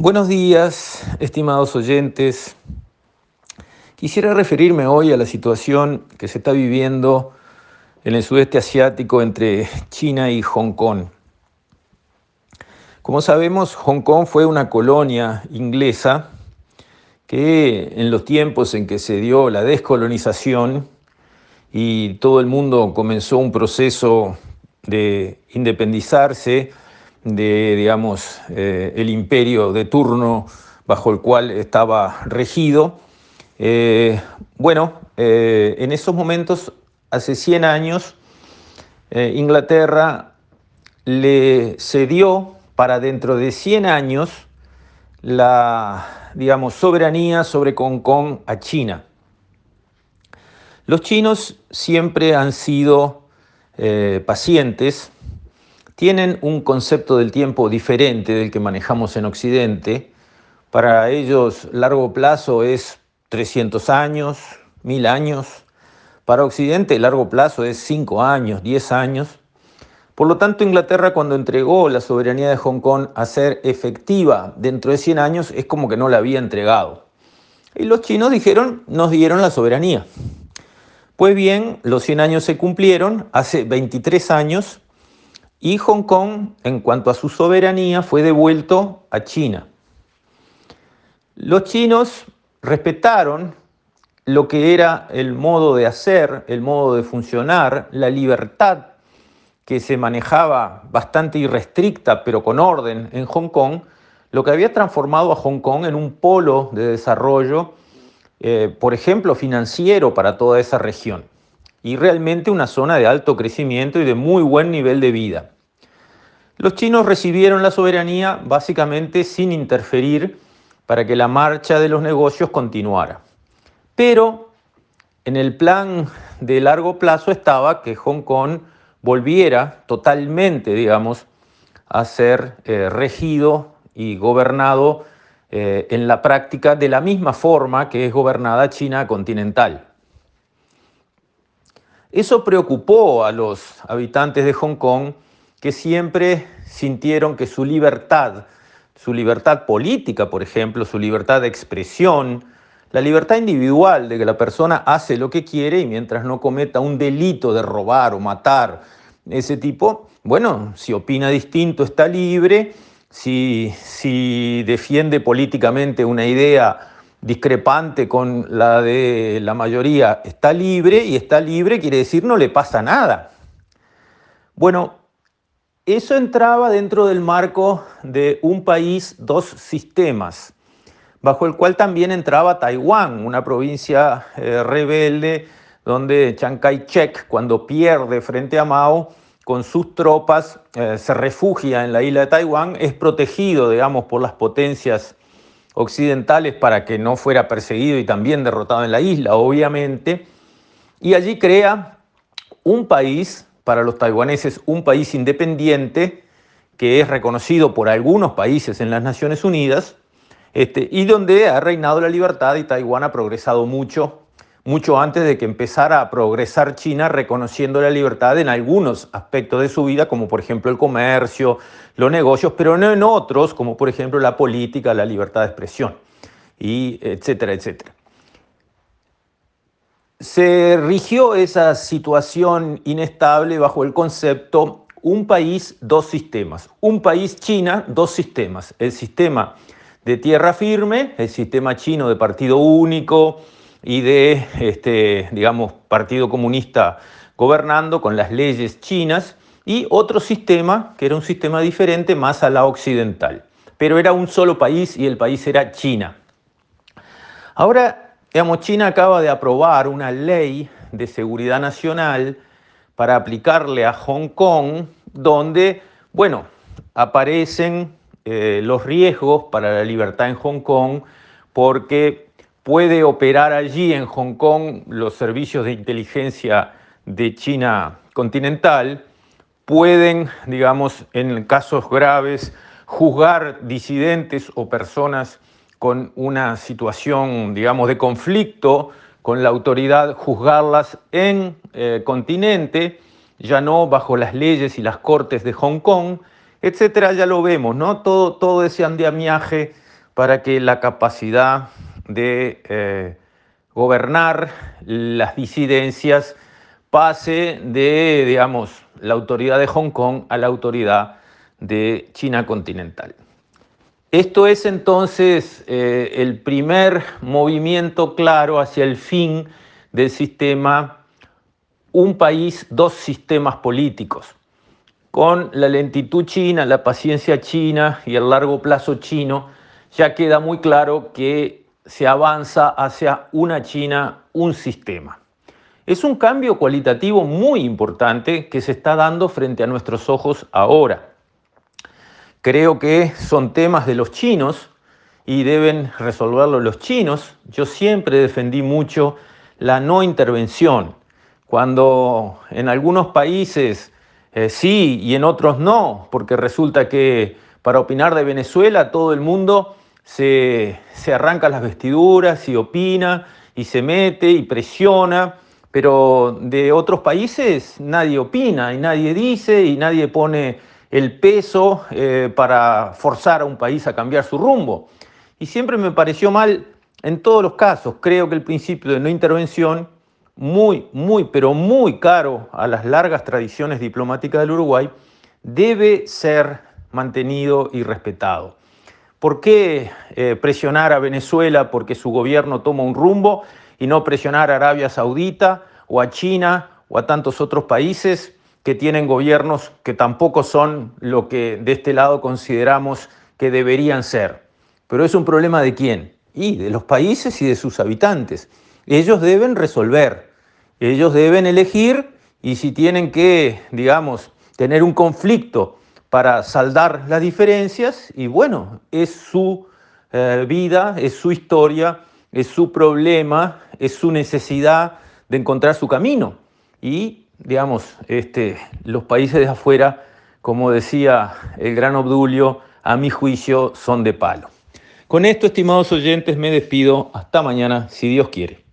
Buenos días, estimados oyentes. Quisiera referirme hoy a la situación que se está viviendo en el sudeste asiático entre China y Hong Kong. Como sabemos, Hong Kong fue una colonia inglesa que en los tiempos en que se dio la descolonización y todo el mundo comenzó un proceso de independizarse de, digamos, eh, el imperio de turno bajo el cual estaba regido, eh, bueno, eh, en esos momentos, hace 100 años, Inglaterra le cedió para dentro de 100 años la, digamos, soberanía sobre Hong Kong a China. Los chinos siempre han sido pacientes, tienen un concepto del tiempo diferente del que manejamos en Occidente. Para ellos largo plazo es 300 años, 1000 años. Para Occidente largo plazo es 5 años, 10 años. Por lo tanto, Inglaterra cuando entregó la soberanía de Hong Kong a ser efectiva dentro de 100 años es como que no la había entregado. Y los chinos dijeron, nos dieron la soberanía. Pues bien, los 100 años se cumplieron, hace 23 años, y Hong Kong, en cuanto a su soberanía, fue devuelto a China. Los chinos respetaron lo que era el modo de hacer, el modo de funcionar, la libertad que se manejaba bastante irrestricta, pero con orden en Hong Kong, lo que había transformado a Hong Kong en un polo de desarrollo, eh, por ejemplo, financiero para toda esa región, y realmente una zona de alto crecimiento y de muy buen nivel de vida. Los chinos recibieron la soberanía básicamente sin interferir para que la marcha de los negocios continuara. Pero en el plan de largo plazo estaba que Hong Kong volviera totalmente, digamos, a ser eh, regido y gobernado eh, en la práctica de la misma forma que es gobernada China continental. Eso preocupó a los habitantes de Hong Kong que siempre sintieron que su libertad su libertad política, por ejemplo, su libertad de expresión, la libertad individual de que la persona hace lo que quiere y mientras no cometa un delito de robar o matar, ese tipo, bueno, si opina distinto está libre, si, si defiende políticamente una idea discrepante con la de la mayoría está libre y está libre quiere decir no le pasa nada. Bueno, eso entraba dentro del marco de un país, dos sistemas, bajo el cual también entraba Taiwán, una provincia eh, rebelde donde Chiang Kai-shek, cuando pierde frente a Mao, con sus tropas eh, se refugia en la isla de Taiwán, es protegido, digamos, por las potencias occidentales para que no fuera perseguido y también derrotado en la isla, obviamente, y allí crea un país para los taiwaneses un país independiente que es reconocido por algunos países en las Naciones Unidas este, y donde ha reinado la libertad y Taiwán ha progresado mucho, mucho antes de que empezara a progresar China reconociendo la libertad en algunos aspectos de su vida, como por ejemplo el comercio, los negocios, pero no en otros, como por ejemplo la política, la libertad de expresión, y etcétera, etcétera se rigió esa situación inestable bajo el concepto un país, dos sistemas. Un país, China, dos sistemas. El sistema de tierra firme, el sistema chino de partido único y de, este, digamos, partido comunista gobernando con las leyes chinas, y otro sistema, que era un sistema diferente, más a la occidental. Pero era un solo país y el país era China. Ahora, Digamos, China acaba de aprobar una ley de seguridad nacional para aplicarle a Hong Kong, donde, bueno, aparecen eh, los riesgos para la libertad en Hong Kong, porque puede operar allí en Hong Kong los servicios de inteligencia de China continental, pueden, digamos, en casos graves, juzgar disidentes o personas con una situación, digamos, de conflicto con la autoridad, juzgarlas en eh, continente, ya no bajo las leyes y las cortes de Hong Kong, etcétera, ya lo vemos, ¿no? Todo, todo ese andamiaje para que la capacidad de eh, gobernar las disidencias pase de, digamos, la autoridad de Hong Kong a la autoridad de China continental. Esto es entonces eh, el primer movimiento claro hacia el fin del sistema un país, dos sistemas políticos. Con la lentitud china, la paciencia china y el largo plazo chino, ya queda muy claro que se avanza hacia una China, un sistema. Es un cambio cualitativo muy importante que se está dando frente a nuestros ojos ahora. Creo que son temas de los chinos y deben resolverlo los chinos. Yo siempre defendí mucho la no intervención. Cuando en algunos países eh, sí y en otros no, porque resulta que para opinar de Venezuela todo el mundo se, se arranca las vestiduras y opina y se mete y presiona, pero de otros países nadie opina y nadie dice y nadie pone el peso eh, para forzar a un país a cambiar su rumbo. Y siempre me pareció mal en todos los casos. Creo que el principio de no intervención, muy, muy, pero muy caro a las largas tradiciones diplomáticas del Uruguay, debe ser mantenido y respetado. ¿Por qué eh, presionar a Venezuela porque su gobierno toma un rumbo y no presionar a Arabia Saudita o a China o a tantos otros países que tienen gobiernos que tampoco son lo que de este lado consideramos que deberían ser. Pero es un problema de quién? Y de los países y de sus habitantes. Ellos deben resolver, ellos deben elegir y si tienen que, digamos, tener un conflicto para saldar las diferencias, y bueno, es su eh, vida, es su historia, es su problema, es su necesidad de encontrar su camino. Y digamos, este, los países de afuera, como decía el gran Obdulio, a mi juicio son de palo. Con esto, estimados oyentes, me despido. Hasta mañana, si Dios quiere.